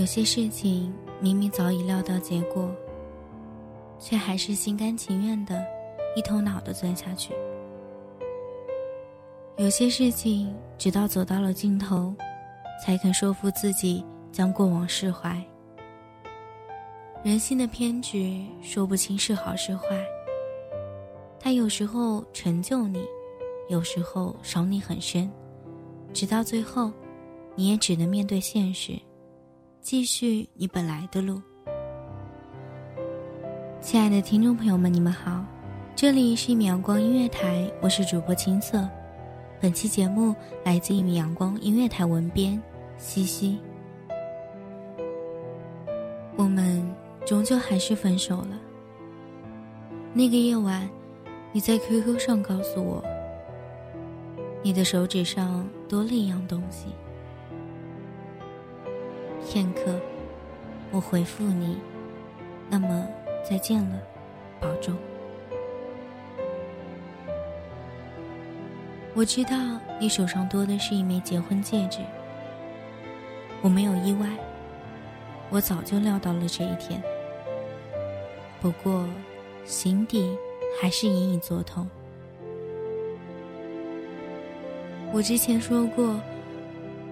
有些事情明明早已料到结果，却还是心甘情愿的，一头脑的钻下去。有些事情直到走到了尽头，才肯说服自己将过往释怀。人性的偏执说不清是好是坏，它有时候成就你，有时候伤你很深，直到最后，你也只能面对现实。继续你本来的路，亲爱的听众朋友们，你们好，这里是一米阳光音乐台，我是主播青色。本期节目来自一米阳光音乐台文编西西。我们终究还是分手了。那个夜晚，你在 QQ 上告诉我，你的手指上多了一样东西。片刻，我回复你，那么再见了，保重。我知道你手上多的是一枚结婚戒指，我没有意外，我早就料到了这一天。不过，心底还是隐隐作痛。我之前说过，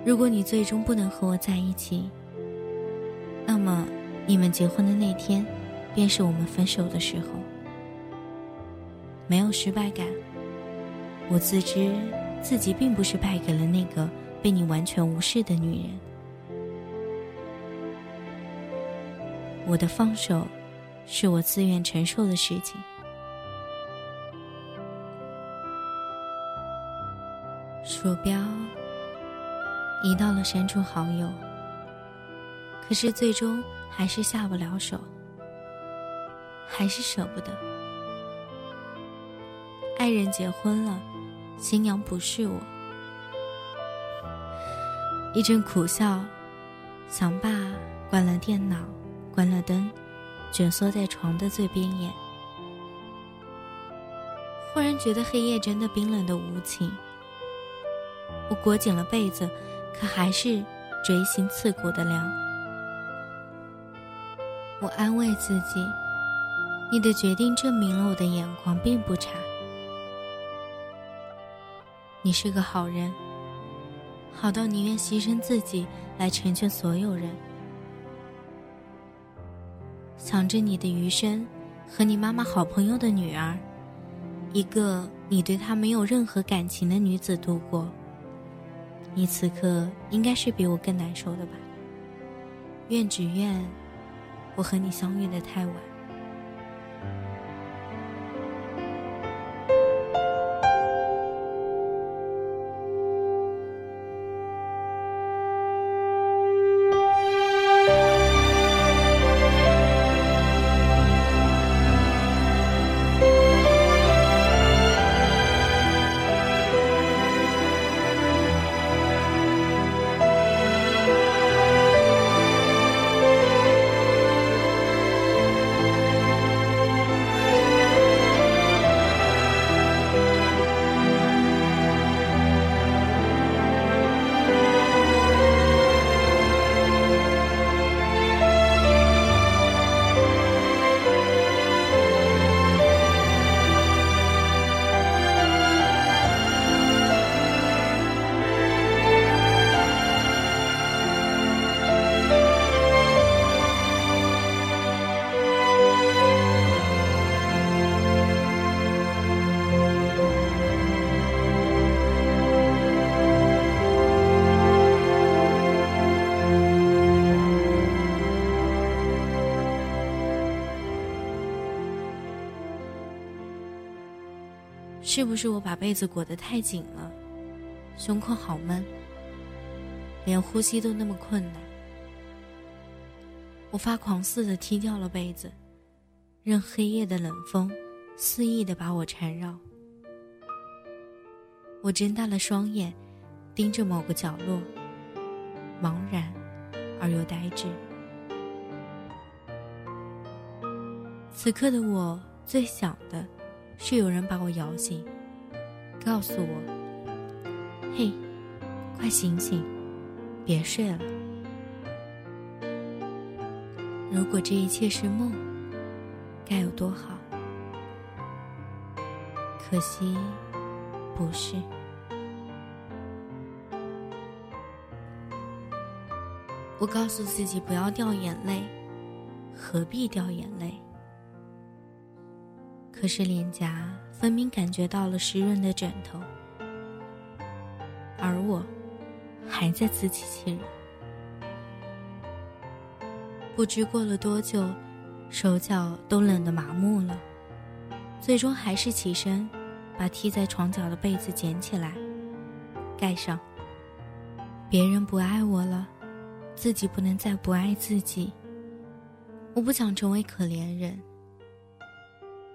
如果你最终不能和我在一起。那么，你们结婚的那天，便是我们分手的时候。没有失败感，我自知自己并不是败给了那个被你完全无视的女人。我的放手，是我自愿承受的事情。鼠标移到了删除好友。可是最终还是下不了手，还是舍不得。爱人结婚了，新娘不是我。一阵苦笑，想罢，关了电脑，关了灯，蜷缩在床的最边沿。忽然觉得黑夜真的冰冷的无情。我裹紧了被子，可还是锥心刺骨的凉。我安慰自己，你的决定证明了我的眼光并不差。你是个好人，好到宁愿牺牲自己来成全所有人。想着你的余生和你妈妈好朋友的女儿，一个你对她没有任何感情的女子度过，你此刻应该是比我更难受的吧？愿只愿。我和你相遇的太晚。是不是我把被子裹得太紧了？胸口好闷，连呼吸都那么困难。我发狂似的踢掉了被子，任黑夜的冷风肆意的把我缠绕。我睁大了双眼，盯着某个角落，茫然而又呆滞。此刻的我最想的，是有人把我摇醒，告诉我：“嘿，快醒醒，别睡了。”如果这一切是梦，该有多好！可惜，不是。我告诉自己不要掉眼泪，何必掉眼泪？可是脸颊分明感觉到了湿润的枕头，而我还在自欺欺人。不知过了多久，手脚都冷得麻木了，最终还是起身，把踢在床角的被子捡起来，盖上。别人不爱我了，自己不能再不爱自己。我不想成为可怜人，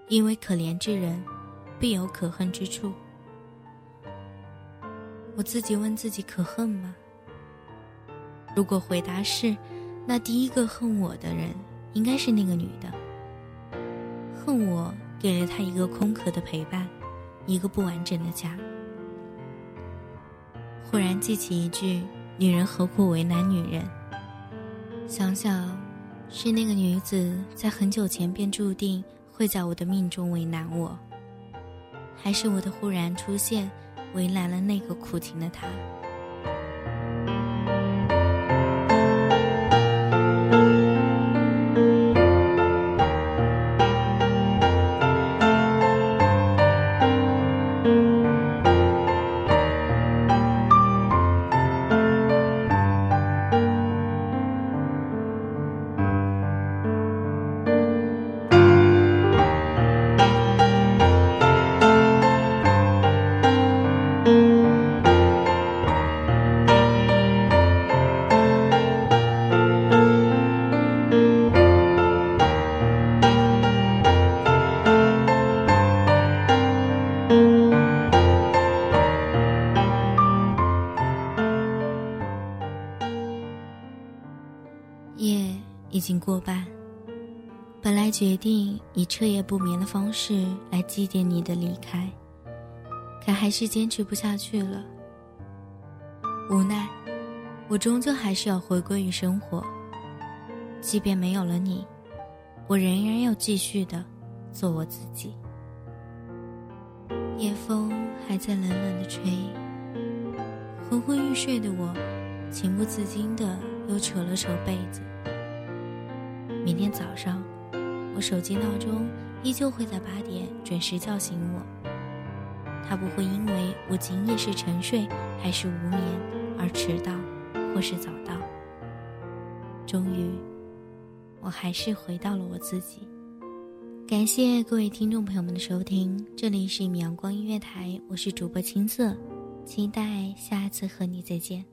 因为可怜之人，必有可恨之处。我自己问自己：可恨吗？如果回答是。那第一个恨我的人，应该是那个女的。恨我给了她一个空壳的陪伴，一个不完整的家。忽然记起一句：“女人何苦为难女人？”想想，是那个女子在很久前便注定会在我的命中为难我，还是我的忽然出现为难了那个苦情的他？过半，本来决定以彻夜不眠的方式来祭奠你的离开，可还是坚持不下去了。无奈，我终究还是要回归于生活。即便没有了你，我仍然要继续的做我自己。夜风还在冷冷的吹，昏昏欲睡的我，情不自禁的又扯了扯被子。明天早上，我手机闹钟依旧会在八点准时叫醒我。它不会因为我今夜是沉睡还是无眠而迟到或是早到。终于，我还是回到了我自己。感谢各位听众朋友们的收听，这里是米阳光音乐台，我是主播青色，期待下次和你再见。